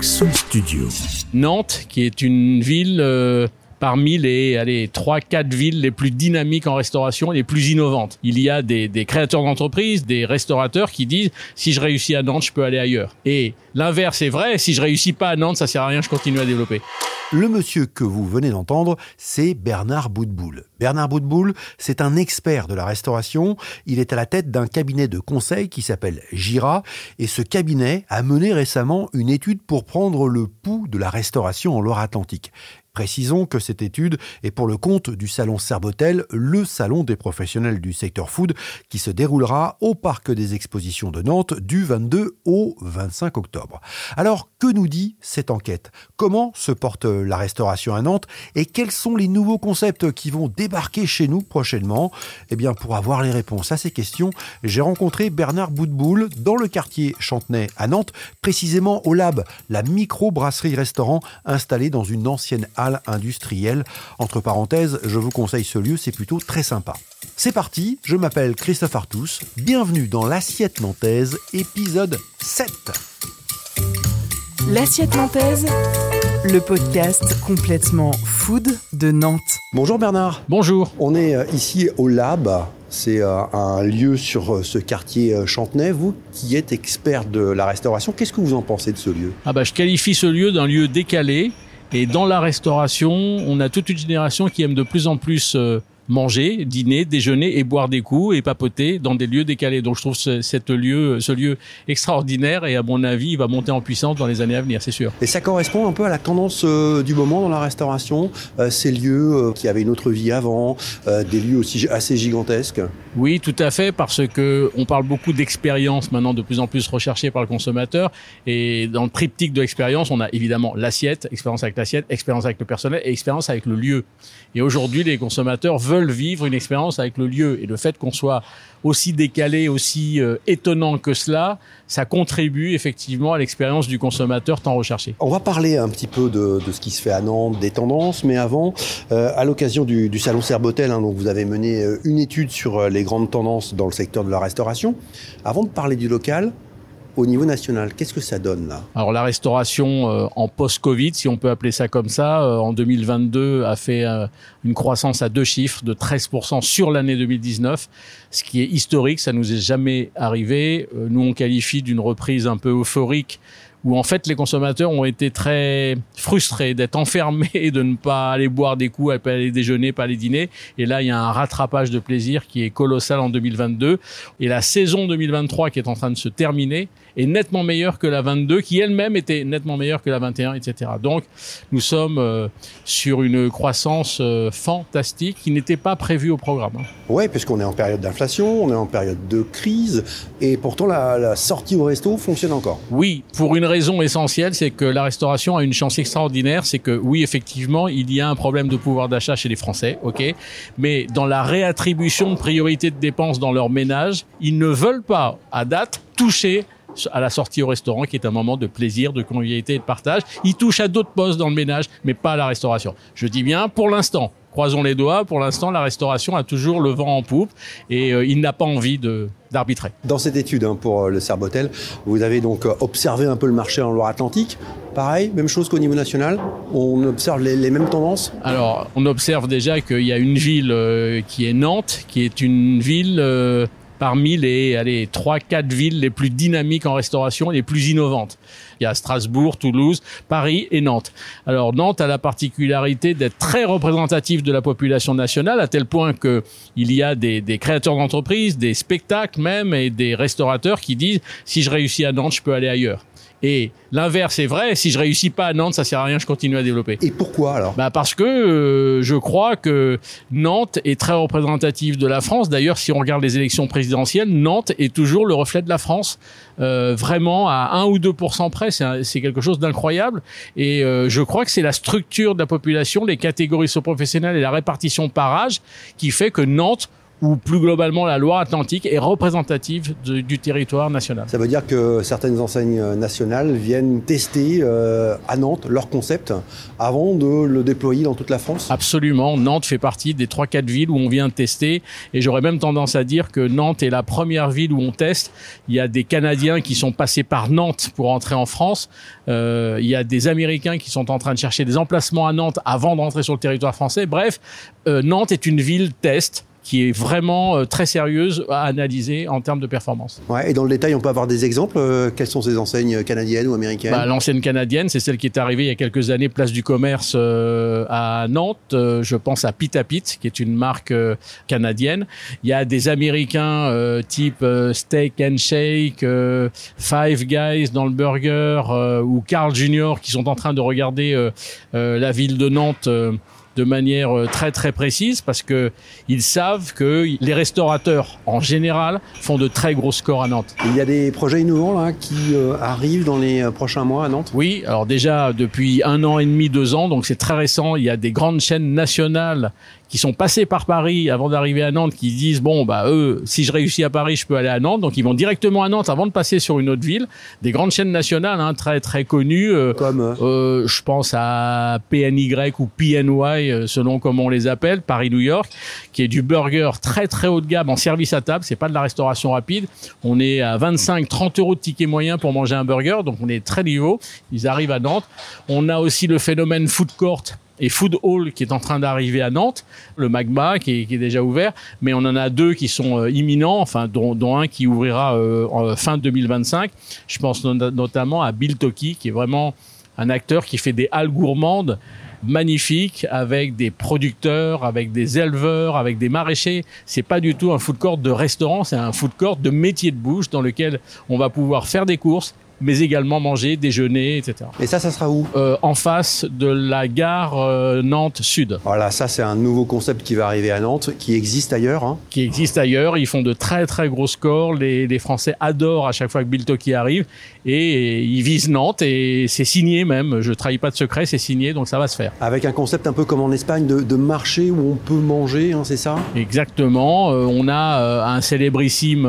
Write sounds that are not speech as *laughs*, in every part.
Soul Studio. Nantes, qui est une ville euh, parmi les allez, 3-4 villes les plus dynamiques en restauration et les plus innovantes. Il y a des, créateurs d'entreprises, des restaurateurs qui disent si je réussis à Nantes, je peux aller ailleurs. Et l'inverse est vrai, si je réussis pas à Nantes, ça sert à rien, je continue à développer. Le monsieur que vous venez d'entendre, c'est Bernard Boutboul. Bernard Boutboul, c'est un expert de la restauration. Il est à la tête d'un cabinet de conseil qui s'appelle Gira. Et ce cabinet a mené récemment une étude pour prendre le pouls de la restauration en Loire-Atlantique. Précisons que cette étude est pour le compte du salon Serbotel, le salon des professionnels du secteur food, qui se déroulera au parc des expositions de Nantes du 22 au 25 octobre. Alors, que nous dit cette enquête? Comment se porte la restauration à Nantes? Et quels sont les nouveaux concepts qui vont débarquer chez nous prochainement? Eh bien, pour avoir les réponses à ces questions, j'ai rencontré Bernard Boutboul dans le quartier Chantenay à Nantes, précisément au Lab, la micro-brasserie-restaurant installée dans une ancienne industrielle. Entre parenthèses, je vous conseille ce lieu, c'est plutôt très sympa. C'est parti, je m'appelle Christophe Artus, bienvenue dans l'Assiette Nantaise, épisode 7. L'Assiette Nantaise, le podcast complètement food de Nantes. Bonjour Bernard. Bonjour. On est euh, ici au Lab. C'est euh, un lieu sur euh, ce quartier Chantenay. Vous qui êtes expert de la restauration, qu'est-ce que vous en pensez de ce lieu? Ah bah je qualifie ce lieu d'un lieu décalé et dans la restauration, on a toute une génération qui aime de plus en plus euh, manger, dîner, déjeuner et boire des coups et papoter dans des lieux décalés. Donc je trouve ce, lieu, ce lieu extraordinaire et à mon avis, il va monter en puissance dans les années à venir, c'est sûr. Et ça correspond un peu à la tendance euh, du moment dans la restauration, euh, ces lieux qui avaient une autre vie avant, des lieux aussi assez gigantesques? Oui, tout à fait, parce que on parle beaucoup d'expérience maintenant de plus en plus recherchée par le consommateur. Et dans le triptyque de l'expérience, on a évidemment l'assiette, expérience avec l'assiette, expérience avec le personnel et expérience avec le lieu. Et aujourd'hui, les consommateurs veulent vivre une expérience avec le lieu. Et le fait qu'on soit aussi décalé, aussi euh, étonnant que cela, ça contribue effectivement à l'expérience du consommateur tant recherché. On va parler un petit peu de, ce qui se fait à Nantes, des tendances, mais avant, euh, à l'occasion du, du, salon Serbotel, hein, donc vous avez mené euh, une étude sur les grandes tendances dans le secteur de la restauration. Avant de parler du local, au niveau national, qu'est-ce que ça donne là? Alors la restauration euh, en post-Covid, si on peut appeler ça comme ça, euh, en 2022 a fait euh, une croissance à deux chiffres de 13% sur l'année 2019, ce qui est historique, ça nous est jamais arrivé. nous on qualifie d'une reprise un peu euphorique où en fait les consommateurs ont été très frustrés d'être enfermés, de ne pas aller boire des coups, pas aller déjeuner, pas aller dîner. Et là, il y a un rattrapage de plaisir qui est colossal en 2022. Et la saison 2023 qui est en train de se terminer est nettement meilleure que la 22, qui elle-même était nettement meilleure que la 21, etc. Donc, nous sommes euh, sur une croissance euh, fantastique qui n'était pas prévue au programme. Hein. Oui, puisqu'on est en période d'inflation, on est en période de crise, et pourtant la, la sortie au resto fonctionne encore. Oui, pour une raison essentielle, c'est que la restauration a une chance extraordinaire, c'est que oui, effectivement, il y a un problème de pouvoir d'achat chez les Français, ok, mais dans la réattribution de priorité de dépenses dans leur ménage, ils ne veulent pas, à date, toucher à la sortie au restaurant, qui est un moment de plaisir, de convivialité et de partage. Il touche à d'autres postes dans le ménage, mais pas à la restauration. Je dis bien pour l'instant. Croisons les doigts. Pour l'instant, la restauration a toujours le vent en poupe et euh, il n'a pas envie de d'arbitrer. Dans cette étude hein, pour euh, le Serbotel, vous avez donc euh, observé un peu le marché en Loire-Atlantique. Pareil, même chose qu'au niveau national, on observe les, les, mêmes tendances? Alors, on observe déjà qu'il y a une ville euh, qui est Nantes, qui est une ville euh, parmi les allez, 3-4 villes les plus dynamiques en restauration et les plus innovantes. Il y a Strasbourg, Toulouse, Paris et Nantes. Alors Nantes a la particularité d'être très représentative de la population nationale, à tel point que il y a des, des créateurs d'entreprises, des spectacles même et des restaurateurs qui disent si je réussis à Nantes, je peux aller ailleurs. Et l'inverse est vrai. Si je réussis pas à Nantes, ça sert à rien. Je continue à développer. Et pourquoi alors? Bah parce que euh, je crois que Nantes est très représentative de la France. D'ailleurs, si on regarde les élections présidentielles, Nantes est toujours le reflet de la France, euh, vraiment à 1 ou 2% près. C'est quelque chose d'incroyable. Et euh, je crois que c'est la structure de la population, les catégories socioprofessionnelles et la répartition par âge qui fait que Nantes ou plus globalement la Loire-Atlantique est représentative de, du territoire national. Ça veut dire que certaines enseignes nationales viennent tester euh, à Nantes leur concept avant de le déployer dans toute la France? Absolument. Nantes fait partie des 3-4 villes où on vient tester. Et j'aurais même tendance à dire que Nantes est la première ville où on teste. Il y a des Canadiens qui sont passés par Nantes pour entrer en France. Euh, il y a des Américains qui sont en train de chercher des emplacements à Nantes avant d'entrer sur le territoire français. Bref, euh, Nantes est une ville test qui est vraiment euh, très sérieuse à analyser en termes de performance. Ouais, et dans le détail, on peut avoir des exemples. Euh, quelles sont ces enseignes canadiennes ou américaines? Bah, L'ancienne canadienne, c'est celle qui est arrivée il y a quelques années, place du commerce euh, à Nantes. je pense à Pita Pit, qui est une marque canadienne. Il y a des Américains type Steak and Shake, Five Guys dans le burger ou Carl Junior qui sont en train de regarder la ville de Nantes de manière euh, très très précise parce que ils savent que les restaurateurs en général font de très gros scores à Nantes. Il y a des projets innovants là qui euh, arrivent dans les euh, prochains mois à Nantes. Oui, alors déjà depuis un an et demi, deux ans, donc c'est très récent. Il y a des grandes chaînes nationales qui sont passés par Paris avant d'arriver à Nantes, qui disent bon bah eux, si je réussis à Paris, je peux aller à Nantes, donc ils vont directement à Nantes avant de passer sur une autre ville. Des grandes chaînes nationales, hein, très très connues, euh, comme euh, euh je pense à PNY ou PNY euh, selon comment on les appelle, Paris-New York, qui est du burger très très haut de gamme en service à table. C'est pas de la restauration rapide. On est à 25-30 euros de ticket moyen pour manger un burger, donc on est très niveau. Ils arrivent à Nantes. On a aussi le phénomène food court et Food Hall qui est en train d'arriver à Nantes, le Magma qui est, déjà ouvert, mais on en a deux qui sont euh, imminents, enfin dont, dont, un qui ouvrira euh, en fin 2025. Je pense notamment à Bill Toki qui est vraiment un acteur qui fait des halles gourmandes magnifiques avec des producteurs, avec des éleveurs, avec des maraîchers. C'est pas du tout un food court de restaurant, c'est un food court de métier de bouche dans lequel on va pouvoir faire des courses, mais également manger, déjeuner, etc. Et ça, ça sera où euh, En face de la gare euh, Nantes Sud. Voilà, ça c'est un nouveau concept qui va arriver à Nantes, qui existe ailleurs. Hein. Qui existe ailleurs. Ils font de très très gros scores. Les, les Français adorent à chaque fois que Bill Toki arrive et ils visent Nantes et c'est signé même. Je trahis pas de secret, c'est signé, donc ça va se faire. Avec un concept un peu comme en Espagne de, de marché où on peut manger, hein, c'est ça? Exactement. Euh, on a un célébrissime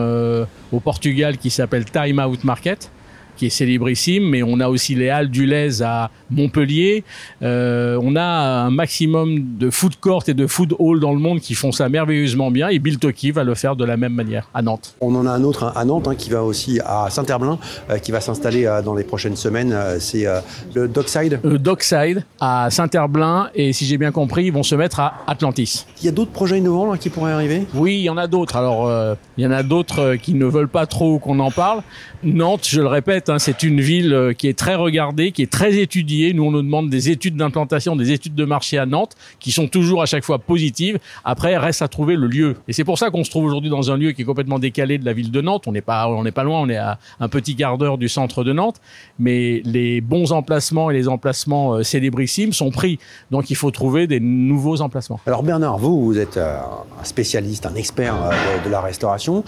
au Portugal qui s'appelle Time Out Market qui est célébrissime, mais on a aussi les Halles du Lez à Montpellier. Euh, on a un maximum de food court et de food hall dans le monde qui font ça merveilleusement bien, et Bill Toki va le faire de la même manière à Nantes. On en a un autre à Nantes hein, qui va aussi à Saint-Herblain, euh, qui va s'installer euh, dans les prochaines semaines. C'est le Dockside. Le Dockside à Saint-Herblain, et si j'ai bien compris, ils vont se mettre à Atlantis. Il y a d'autres projets innovants là, qui pourraient arriver? Oui, il y en a d'autres. Alors, il y en a d'autres qui ne veulent pas trop qu'on en parle. Nantes, je le répète, hein, c'est une ville euh, qui est très regardée, qui est très étudiée. Nous, on nous demande des études d'implantation, des études de marché à Nantes, qui sont toujours à chaque fois positives. Après, reste à trouver le lieu. Et c'est pour ça qu'on se trouve aujourd'hui dans un lieu qui est complètement décalé de la ville de Nantes. On n'est pas, on n'est pas loin, on est à un petit quart d'heure du centre de Nantes. Mais les bons emplacements et les emplacements euh, célébrissimes sont pris. Donc, il faut trouver des nouveaux emplacements. Alors, Bernard, vous, vous êtes euh, un spécialiste, un expert de, de la restauration.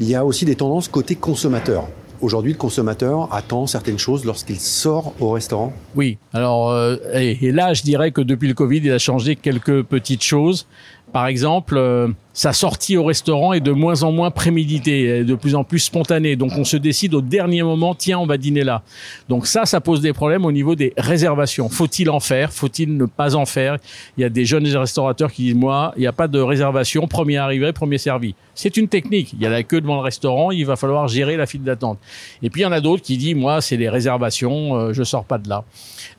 Il y a aussi des tendances côté consommateur. Aujourd'hui, le consommateur attend certaines choses lorsqu'il sort au restaurant? Oui, alors, euh, et, et, là, je dirais que depuis le Covid, il a changé quelques petites choses. Par exemple, euh, sa sortie au restaurant est de moins en moins préméditée, de plus en plus spontanée. Donc on se décide au dernier moment, tiens, on va dîner là. Donc ça, ça pose des problèmes au niveau des réservations. Faut-il en faire? Faut-il ne pas en faire? Il y a des jeunes restaurateurs qui disent, moi, il n'y a pas de réservation, premier arrivé, premier servi. C'est une technique. Il y a la queue devant le restaurant, il va falloir gérer la file d'attente. Et puis il y en a d'autres qui disent, moi, c'est les réservations, euh, je sors pas de là.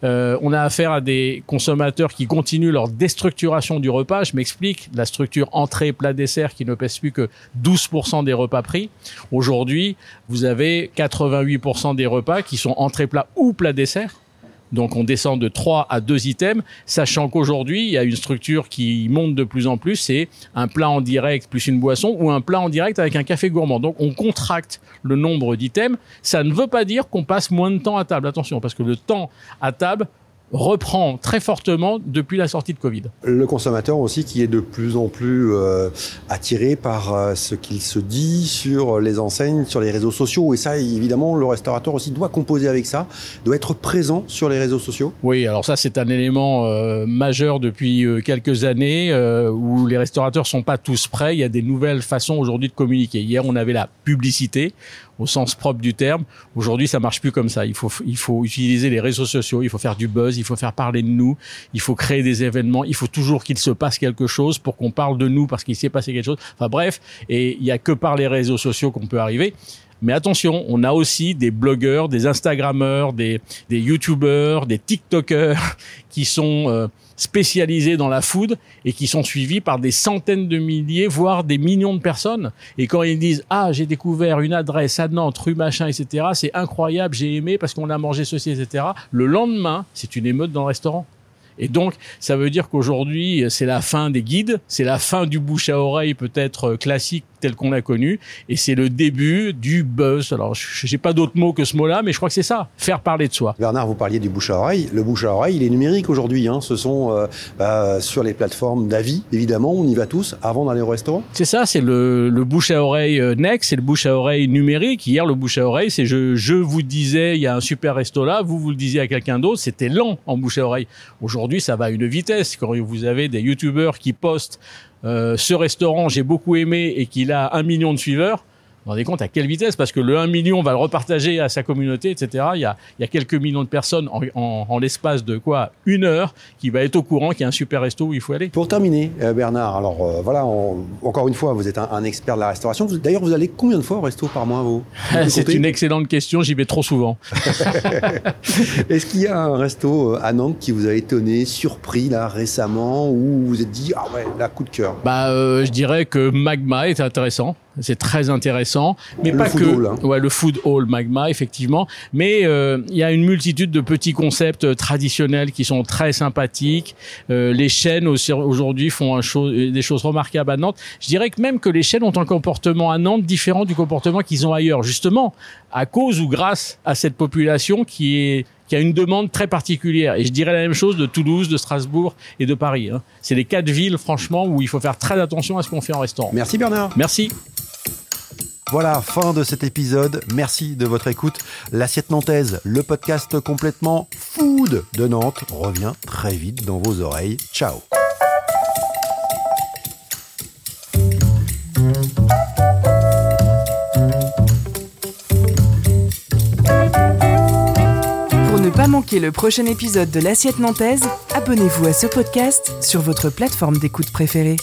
Euh, on a affaire à des consommateurs qui continuent leur déstructuration du repas. Je m'explique, la structure entrée, plat, dessert qui ne pèse plus que 12% des repas pris. Aujourd'hui, vous avez 88% des repas qui sont entrée, plat ou plat, dessert. Donc on descend de 3 à 2 items, sachant qu'aujourd'hui, il y a une structure qui monte de plus en plus, c'est un plat en direct plus une boisson ou un plat en direct avec un café gourmand. Donc on contracte le nombre d'items. Ça ne veut pas dire qu'on passe moins de temps à table. Attention, parce que le temps à table reprend très fortement depuis la sortie de Covid. Le consommateur aussi qui est de plus en plus euh, attiré par euh, ce qu'il se dit sur les enseignes, sur les réseaux sociaux. Et ça, évidemment, le restaurateur aussi doit composer avec ça, doit être présent sur les réseaux sociaux. Oui, alors ça, c'est un élément euh, majeur depuis quelques années où les restaurateurs sont pas tous prêts. Il y a des nouvelles façons aujourd'hui de communiquer. Hier, on avait la publicité au sens propre du terme. Aujourd'hui, ça marche plus comme ça. Il faut, il faut utiliser les réseaux sociaux, il faut faire du buzz, il faut faire parler de nous, il faut créer des événements, il faut toujours qu'il se passe quelque chose pour qu'on parle de nous parce qu'il s'est passé quelque chose. Enfin bref, et il y a que par les réseaux sociaux qu'on peut arriver. Mais attention, on a aussi des blogueurs, des Instagrammeurs, des, des YouTubeurs, des TikTokers *laughs* qui sont euh, spécialisés dans la food et qui sont suivis par des centaines de milliers, voire des millions de personnes. Et quand ils disent ah j'ai découvert une adresse à Nantes, rue machin, etc. C'est incroyable, j'ai aimé parce qu'on a mangé ceci, etc. Le lendemain, c'est une émeute dans le restaurant. Et donc, ça veut dire qu'aujourd'hui, c'est la fin des guides, c'est la fin du bouche à oreille peut-être euh, classique tel qu'on l'a connu, et c'est le début du buzz. Alors, je n'ai pas d'autre mot que ce mot-là, mais je crois que c'est ça, faire parler de soi. Bernard, vous parliez du bouche à oreille. Le bouche à oreille, il est numérique aujourd'hui. Hein. Ce sont euh, bah, sur les plateformes d'avis, évidemment, on y va tous avant d'aller au restaurant. C'est ça, c'est le, le bouche à oreille euh, next, c'est le bouche à oreille numérique. Hier, le bouche à oreille, c'est je, je vous disais, il y a un super resto là, vous vous le disiez à quelqu'un d'autre, c'était lent en bouche à oreille. Aujourd'hui, ça va à une vitesse. Quand vous avez des youtubeurs qui postent ce restaurant, j'ai beaucoup aimé et qu'il a un million de suiveurs, vous vous rendez compte à quelle vitesse Parce que le 1 million va le repartager à sa communauté, etc. Il y a, il y a quelques millions de personnes en, en, en l'espace de quoi Une heure qui va être au courant qu'il y a un super resto où il faut aller. Pour terminer, euh, Bernard, alors euh, voilà, on- encore une fois, vous êtes un, un expert de la restauration. D'ailleurs, vous allez combien de fois au resto par mois, vous Vous *laughs* C'est une excellente question, j'y vais trop souvent. *laughs* Est-ce qu'il y a un resto euh, à Nantes qui vous a étonné, surpris là récemment, où vous vous êtes dit ah ouais, là coup de cœur? Bah, euh, je dirais que Magma est intéressant. C'est très intéressant, mais Le pas food que. hall, hein. Ouais, le food hall Magma, effectivement. Mais euh, il y a une multitude de petits concepts euh, traditionnels qui sont très sympathiques. Euh, les chaînes aussi, aujourd'hui font un euh, des choses remarquables à Nantes. Je dirais que même que les chaînes ont un comportement à Nantes différent du comportement qu'ils ont ailleurs, justement à cause ou grâce à cette population qui est qui a une demande très particulière. Et je dirais la même chose de Toulouse, de Strasbourg et de Paris. hein. C'est les quatre villes, franchement, où il faut faire très attention à ce qu'on fait en restaurant. Merci Bernard. Merci. Voilà, fin de cet épisode. Merci de votre écoute. L'assiette nantaise, le podcast complètement food de Nantes, revient très vite dans vos oreilles. Ciao. Pour ne pas manquer le prochain épisode de l'Assiette Nantaise, abonnez-vous à ce podcast sur votre plateforme d'écoute préférée.